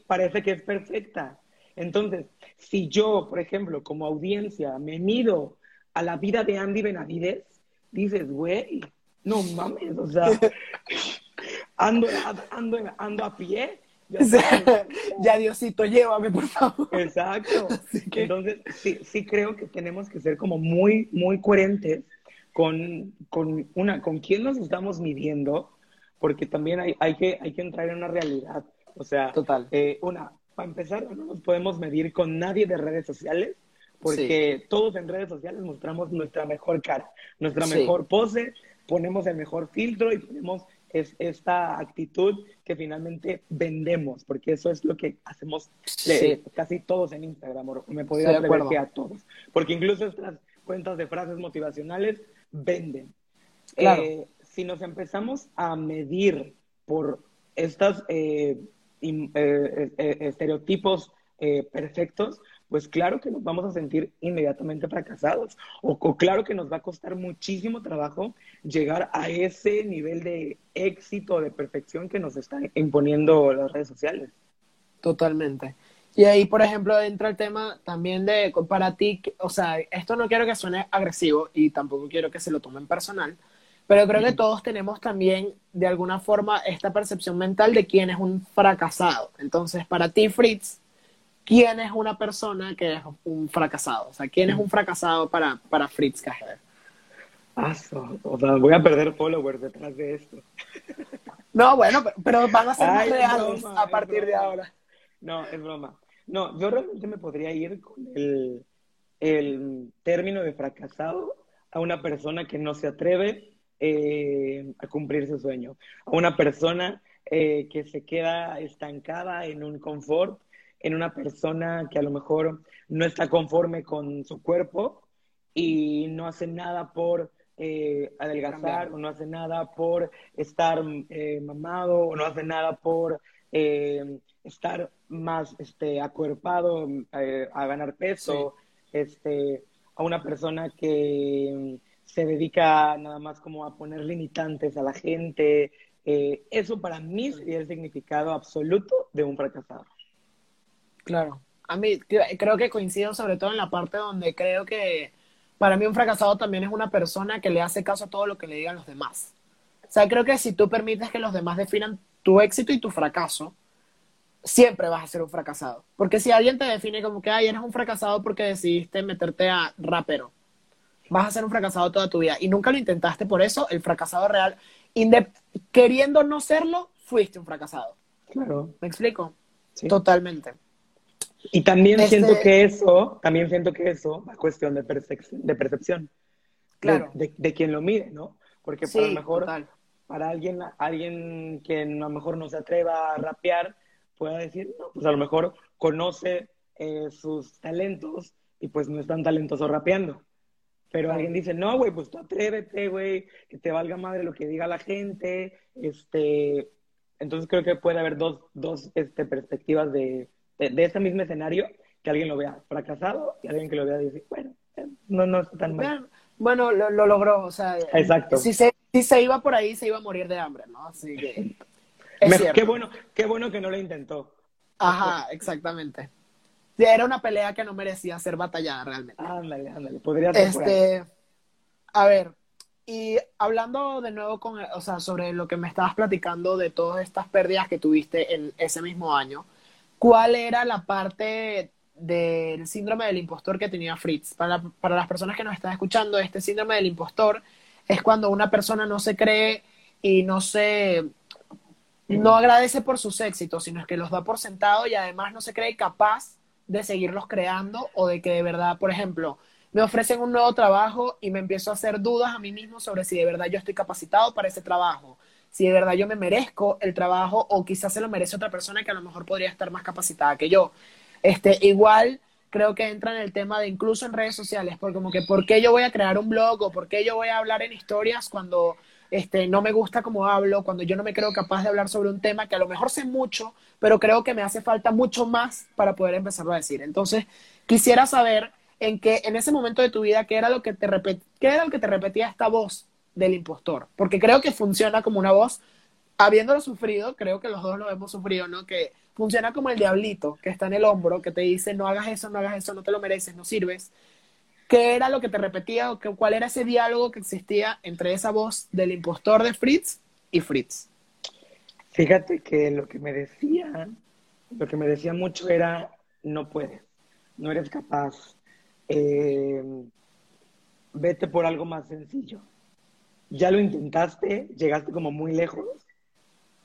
parece que es perfecta. Entonces, si yo, por ejemplo, como audiencia, me mido a la vida de Andy Benavides, dices, güey, no mames, o sea, ando, ando, ando a pie. Ya, Diosito, llévame, por favor. Exacto. Entonces, sí, sí creo que tenemos que ser como muy, muy coherentes con, con, una, con quién nos estamos midiendo, porque también hay, hay, que, hay que entrar en una realidad. O sea, Total. Eh, una, para empezar, no nos podemos medir con nadie de redes sociales, porque todos en redes sociales mostramos nuestra mejor cara, nuestra mejor pose, ponemos el mejor filtro y ponemos es esta actitud que finalmente vendemos, porque eso es lo que hacemos casi todos en Instagram, me podría atrever que a todos, porque incluso estas cuentas de frases motivacionales venden. Eh, si nos empezamos a medir por estos eh, eh, estereotipos perfectos, pues claro que nos vamos a sentir inmediatamente fracasados o, claro que nos va a costar muchísimo trabajo llegar a ese nivel de éxito, de perfección que nos están imponiendo las redes sociales. Totalmente. Y ahí, por ejemplo, entra el tema también de, para ti, o sea, esto no quiero que suene agresivo y tampoco quiero que se lo tomen personal, pero creo que todos tenemos también, de alguna forma, esta percepción mental de quién es un fracasado. Entonces, para ti, Fritz, quién es una persona que es un fracasado. O sea, quién es un fracasado para, para Fritz Cajer. Ah, o sea, voy a perder followers detrás de esto. No, bueno, pero, van a ser más reales a partir de ahora. No, es broma. No, yo realmente me podría ir con el, el término de fracasado a una persona que no se atreve eh, a cumplir su sueño, a una persona eh, que se queda estancada en un confort en una persona que a lo mejor no está conforme con su cuerpo y no hace nada por eh, adelgazar o no hace nada por estar eh, mamado o no hace nada por eh, estar más este, acuerpado a ganar peso, este, a una persona que se dedica nada más como a poner limitantes a la gente. eso para mí sería el significado absoluto de un fracasado. Claro. A mí creo que coincido sobre todo en la parte donde creo que para mí un fracasado también es una persona que le hace caso a todo lo que le digan los demás. O sea, creo que si tú permites que los demás definan tu éxito y tu fracaso, siempre vas a ser un fracasado. Porque si alguien te define como que, ay, eres un fracasado porque decidiste meterte a rapero, vas a ser un fracasado toda tu vida. Y nunca lo intentaste por eso, el fracasado real, queriendo no serlo, fuiste un fracasado. Claro. ¿Me explico? Sí. Totalmente. Y también siento este que eso, también siento que eso es cuestión de percepción, de percepción. Claro. De, quien lo mide, ¿no? Porque a lo mejor para alguien, alguien que a lo mejor no se atreva a rapear, pueda decir, no, pues a lo mejor conoce eh, sus talentos y pues no es tan talentoso rapeando. Pero alguien dice, no, güey, pues tú atrévete, güey, que te valga madre lo que diga la gente. Este, entonces creo que puede haber dos, dos este, perspectivas de, de, ese mismo escenario, que alguien lo vea fracasado y alguien que lo vea dice, bueno, eh, no, no está tan mal. Bueno, lo, lo logró, o sea, Exacto. Si, se, si se iba por ahí, se iba a morir de hambre, ¿no? Así que... qué, bueno, qué bueno que no lo intentó. Ajá, exactamente. Era una pelea que no merecía ser batallada realmente. Ándale, ándale, podría ser. Este, a ver, y hablando de nuevo con, o sea, sobre lo que me estabas platicando de todas estas pérdidas que tuviste en ese mismo año, ¿cuál era la parte del síndrome del impostor que tenía Fritz? Para, para las personas que nos están escuchando, este síndrome del impostor es cuando una persona no se cree y no se no agradece por sus éxitos, sino que los da por sentado y además no se cree capaz de seguirlos creando o de que de verdad, por ejemplo, me ofrecen un nuevo trabajo y me empiezo a hacer dudas a mí mismo sobre si de verdad yo estoy capacitado para ese trabajo, si de verdad yo me merezco el trabajo o quizás se lo merece otra persona que a lo mejor podría estar más capacitada que yo. Este, igual creo que entra en el tema de incluso en redes sociales, porque como que por qué yo voy a crear un blog o por qué yo voy a hablar en historias cuando este, no me gusta cómo hablo, cuando yo no me creo capaz de hablar sobre un tema que a lo mejor sé mucho, pero creo que me hace falta mucho más para poder empezarlo a decir. Entonces, quisiera saber en que en ese momento de tu vida, ¿qué era lo que te, qué era lo que te repetía esta voz del impostor? Porque creo que funciona como una voz, habiéndolo sufrido, creo que los dos lo hemos sufrido, ¿no? Que funciona como el diablito que está en el hombro, que te dice, no hagas eso, no hagas eso, no te lo mereces, no sirves. ¿Qué era lo que te repetía o cuál era ese diálogo que existía entre esa voz del impostor de Fritz y Fritz? Fíjate que lo que me decía, lo que me decía mucho era, no puedes, no eres capaz, eh, vete por algo más sencillo. Ya lo intentaste, llegaste como muy lejos.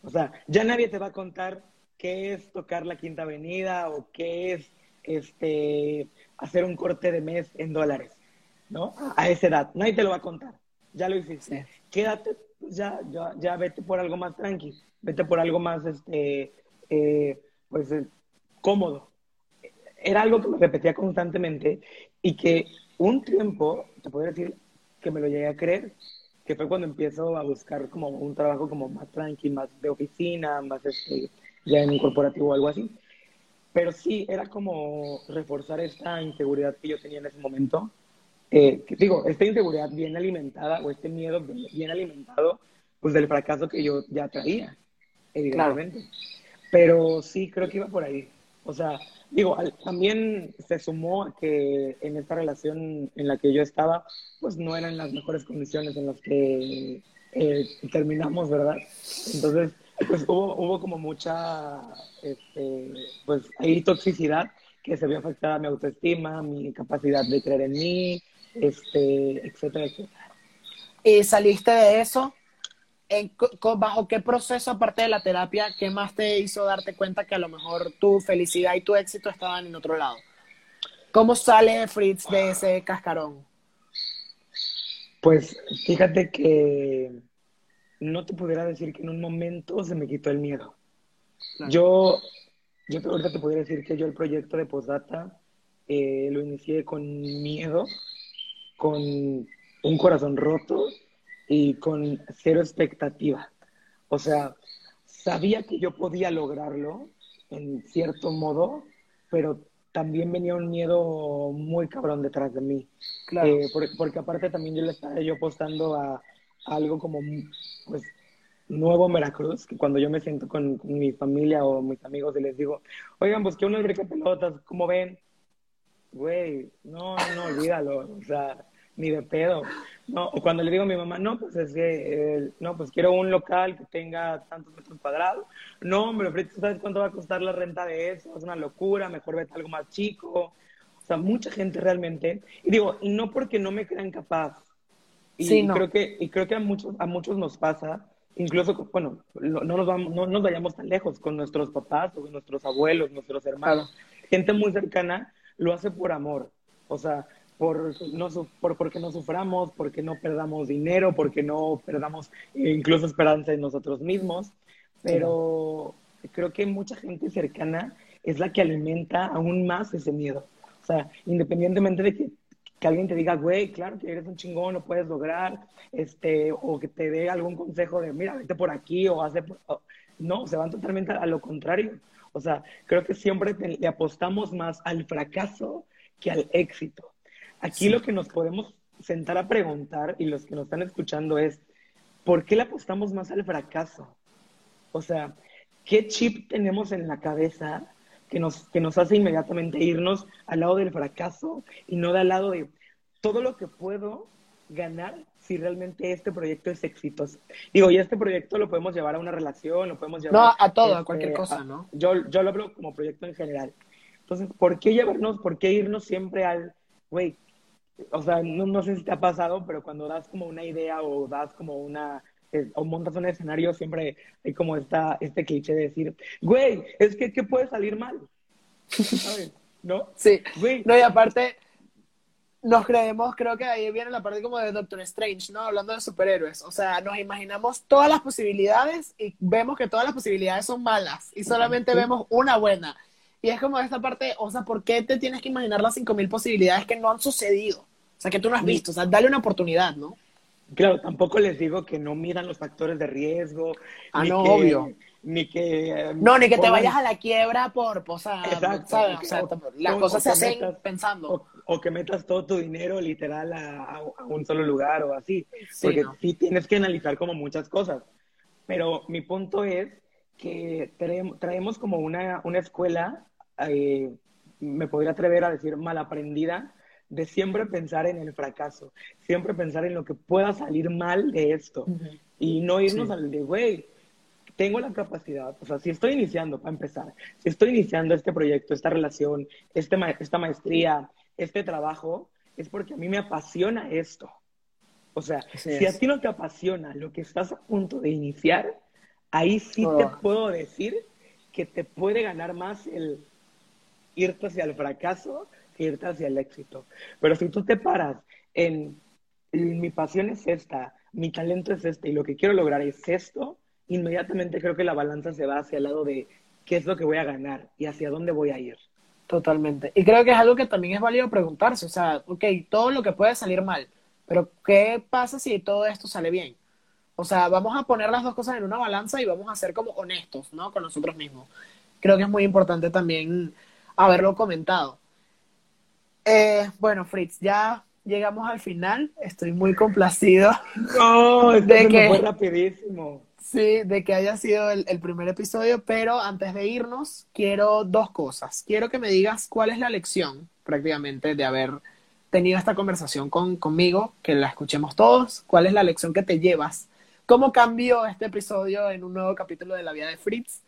O sea, ya nadie te va a contar qué es tocar la Quinta Avenida o qué es este hacer un corte de mes en dólares, ¿no? A esa edad. Nadie te lo va a contar. Ya lo hiciste. Quédate, pues ya, ya, ya vete por algo más tranqui, vete por algo más, este, eh, pues, eh, cómodo. Era algo que me repetía constantemente y que un tiempo, te podría decir que me lo llegué a creer, que fue cuando empiezo a buscar como un trabajo como más tranqui, más de oficina, más este, ya en un corporativo o algo así. Pero sí, era como reforzar esta inseguridad que yo tenía en ese momento. Eh, digo, esta inseguridad bien alimentada o este miedo bien alimentado, pues del fracaso que yo ya traía, evidentemente. Pero sí, creo que iba por ahí. O sea, digo, también se sumó a que en esta relación en la que yo estaba, pues no eran las mejores condiciones en las que eh, terminamos, ¿verdad? Entonces, pues hubo, hubo como mucha, este, pues ahí toxicidad que se vio afectada mi autoestima, mi capacidad de creer en mí, este, etcétera, etcétera. ¿Y saliste de eso? ¿En, ¿Bajo qué proceso, aparte de la terapia, qué más te hizo darte cuenta que a lo mejor tu felicidad y tu éxito estaban en otro lado? ¿Cómo sale Fritz de ese cascarón? Pues fíjate que no te pudiera decir que en un momento se me quitó el miedo. Yo, yo ahorita te podría decir que yo el proyecto de Postdata eh, lo inicié con miedo, con un corazón roto y con cero expectativa. O sea, sabía que yo podía lograrlo en cierto modo, pero también venía un miedo muy cabrón detrás de mí. Claro. Eh, porque, porque, aparte también yo le estaba yo apostando a, algo como, pues, nuevo Veracruz, que cuando yo me siento con, mi familia o mis amigos y les digo, oigan, pues que uno es pelotas, ¿cómo ven? Güey, no, no, olvídalo, o sea, ni de pedo. No, o cuando le digo a mi mamá, no, pues es que, eh, no, pues quiero un local que tenga tantos metros cuadrados. No, hombre, ¿tú sabes cuánto va a costar la renta de eso? Es una locura, mejor vete algo más chico. O sea, mucha gente realmente, y digo, y no porque no me crean capaz, y creo que, y creo que a muchos, a muchos nos pasa, incluso, bueno, no nos, vamos, no nos vayamos tan lejos con nuestros papás o nuestros abuelos, nuestros hermanos. Gente muy cercana lo hace por amor. O sea, por, no, por porque no suframos, porque no perdamos dinero, porque no perdamos incluso esperanza en nosotros mismos, pero creo que mucha gente cercana es la que alimenta aún más ese miedo. O sea, independientemente de que, que alguien te diga, güey, claro que eres un chingón, lo puedes lograr, este, o que te dé algún consejo de, mira, vete por aquí o hace... No, se van totalmente a, lo contrario. O sea, creo que siempre le apostamos más al fracaso que al éxito. Aquí lo que nos podemos sentar a preguntar y los que nos están escuchando es, ¿por qué le apostamos más al fracaso? O sea, ¿qué chip tenemos en la cabeza que nos, que nos hace inmediatamente irnos al lado del fracaso y no del lado de todo lo que puedo ganar si realmente este proyecto es exitoso. Digo, y este proyecto lo podemos llevar a una relación, lo podemos llevar... No, a todo, a este, cualquier cosa, ¿no? yo, yo lo hablo como proyecto en general. Entonces, ¿por qué llevarnos, por qué irnos siempre al, güey, o sea, no, no sé si te ha pasado, pero cuando das como una idea o das como una o montas un escenario, siempre hay como esta, este cliché de decir, güey, es que ¿qué puede salir mal? ¿Sabes? ¿No? Sí. Güey. No, y aparte, nos creemos, creo que ahí viene la parte como de Doctor Strange, ¿no? Hablando de superhéroes. O sea, nos imaginamos todas las posibilidades y vemos que todas las posibilidades son malas y solamente vemos una buena. Y es como esta parte, o sea, ¿por qué te tienes que imaginar las 5.000 posibilidades que no han sucedido? O sea, que tú no has visto. O sea, dale una oportunidad, ¿no? Claro, tampoco les digo que no miran los factores de riesgo. Ah, no, obvio. Ni que. No, ni que te vayas a la quiebra por. O sea, ¿sabes? O sea, las cosas se hacen pensando. O, que metas todo tu dinero literal a, un solo lugar o así. porque sí tienes que analizar como muchas cosas. Pero mi punto es que traemos, como una, una escuela, eh, me podría atrever a decir mal aprendida, de siempre pensar en el fracaso, siempre pensar en lo que pueda salir mal de esto y no irnos al de, güey, tengo la capacidad, o sea, si estoy iniciando, para empezar, si estoy iniciando este proyecto, esta relación, este esta maestría, este trabajo, es porque a mí me apasiona esto. O sea, si a ti no te apasiona lo que estás a punto de iniciar, ahí sí te oh. puedo decir que te puede ganar más el irte hacia el fracaso irte hacia el éxito. Pero si tú te paras en mi pasión es esta, mi talento es este y lo que quiero lograr es esto, inmediatamente creo que la balanza se va hacia el lado de qué es lo que voy a ganar y hacia dónde voy a ir. Totalmente. Y creo que es algo que también es válido preguntarse. O sea, ok, todo lo que puede salir mal, pero ¿qué pasa si todo esto sale bien? O sea, vamos a poner las dos cosas en una balanza y vamos a ser como honestos, ¿no? Con nosotros mismos. Creo que es muy importante también haberlo comentado. Eh, bueno, Fritz, ya llegamos al final. Estoy muy complacido. No, de que fue rapidísimo. Sí, de que haya sido el, primer episodio, pero antes de irnos, quiero dos cosas. Quiero que me digas cuál es la lección, prácticamente, de haber tenido esta conversación con, conmigo, que la escuchemos todos. ¿Cuál es la lección que te llevas? ¿Cómo cambió este episodio en un nuevo capítulo de la vida de Fritz?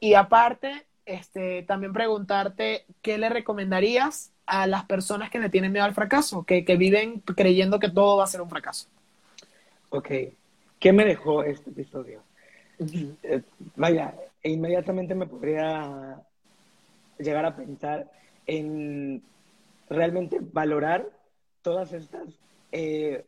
Y aparte, este, también preguntarte qué le recomendarías a las personas que le tienen miedo al fracaso, que, viven creyendo que todo va a ser un fracaso. Ok, ¿qué me dejó este episodio? Eh, vaya, inmediatamente me podría llegar a pensar en realmente valorar todas estas eh,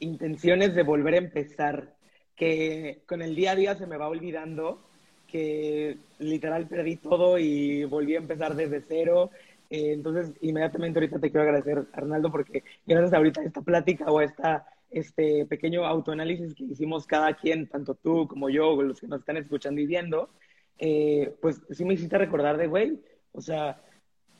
intenciones de volver a empezar, que con el día a día se me va olvidando que literal perdí todo y volví a empezar desde cero eh, entonces, inmediatamente ahorita te quiero agradecer, Arnaldo, porque gracias ahorita a esta plática o a esta, este pequeño autoanálisis que hicimos cada quien, tanto tú como yo, los que nos están escuchando y viendo, eh, pues sí me hiciste recordar de, güey, o sea,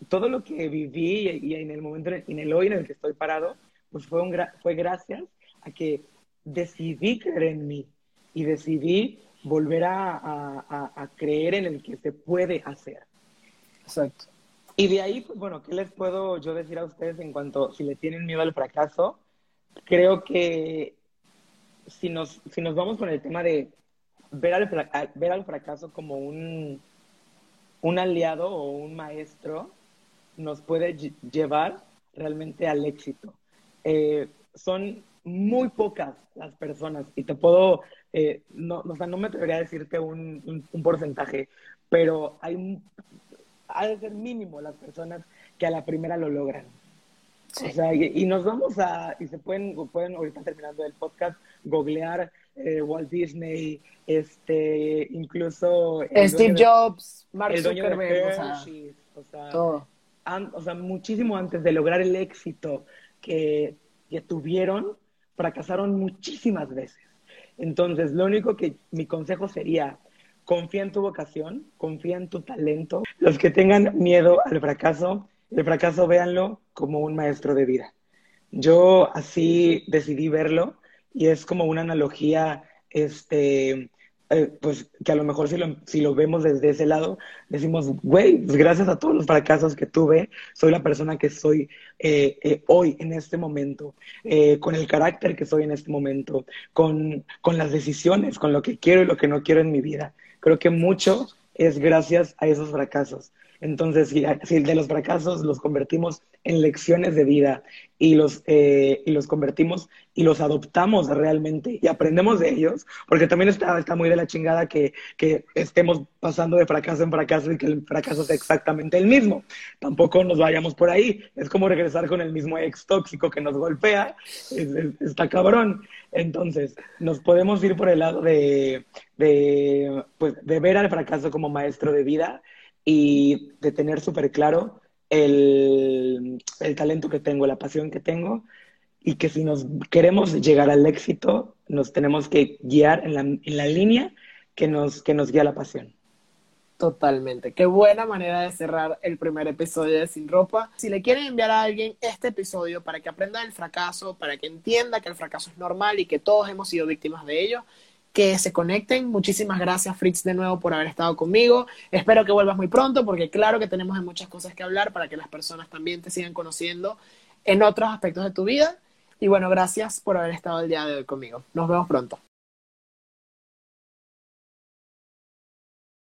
todo lo que viví y, en el momento, en el hoy en el que estoy parado, pues fue, un fue gracias a que decidí creer en mí y decidí volver a, a, a creer en el que se puede hacer. Exacto. Y de ahí, pues bueno, ¿qué les puedo yo decir a ustedes en cuanto si le tienen miedo al fracaso? Creo que si nos, si nos vamos con el tema de ver al, ver al fracaso como un, un aliado o un maestro, nos puede llevar realmente al éxito. Eh, son muy pocas las personas y te puedo, eh, no, o sea, no me atrevería a decirte un, un porcentaje, pero hay ha de ser mínimo las personas que a la primera lo logran. O sea, y, nos vamos a, y se pueden, pueden ahorita terminando el podcast, googlear eh, Walt Disney, este, incluso... Steve Jobs, Mark Zuckerberg, o sea, todo. o sea, muchísimo antes de lograr el éxito que, que tuvieron, fracasaron muchísimas veces. Entonces, lo único que mi consejo sería, confía en tu vocación, confía en tu talento. Los que tengan miedo al fracaso, el fracaso véanlo como un maestro de vida. Yo así decidí verlo y es como una analogía, este, eh, pues que a lo mejor si lo, si lo vemos desde ese lado, decimos, güey, pues gracias a todos los fracasos que tuve, soy la persona que soy eh, eh, hoy, en este momento, con el carácter que soy en este momento, con, con las decisiones, con lo que quiero y lo que no quiero en mi vida. Creo que mucho es gracias a esos fracasos. Entonces, si, de los fracasos los convertimos en lecciones de vida y los, eh, y los convertimos y los adoptamos realmente y aprendemos de ellos, porque también está, está muy de la chingada que, que estemos pasando de fracaso en fracaso y que el fracaso sea exactamente el mismo. Tampoco nos vayamos por ahí. Es como regresar con el mismo ex tóxico que nos golpea. está cabrón. Entonces, nos podemos ir por el lado de, de, pues, de ver al fracaso como maestro de vida y de tener súper claro el, el, talento que tengo, la pasión que tengo y que si nos queremos llegar al éxito, nos tenemos que guiar en la, en la línea que nos, que nos guía la pasión. Totalmente. Qué buena manera de cerrar el primer episodio de Sin Ropa. Si le quieren enviar a alguien este episodio para que aprenda del fracaso, para que entienda que el fracaso es normal y que todos hemos sido víctimas de ello, que se conecten. Muchísimas gracias, Fritz, de nuevo por haber estado conmigo. Espero que vuelvas muy pronto, porque claro que tenemos muchas cosas que hablar para que las personas también te sigan conociendo en otros aspectos de tu vida. Y bueno, gracias por haber estado el día de hoy conmigo. Nos vemos pronto.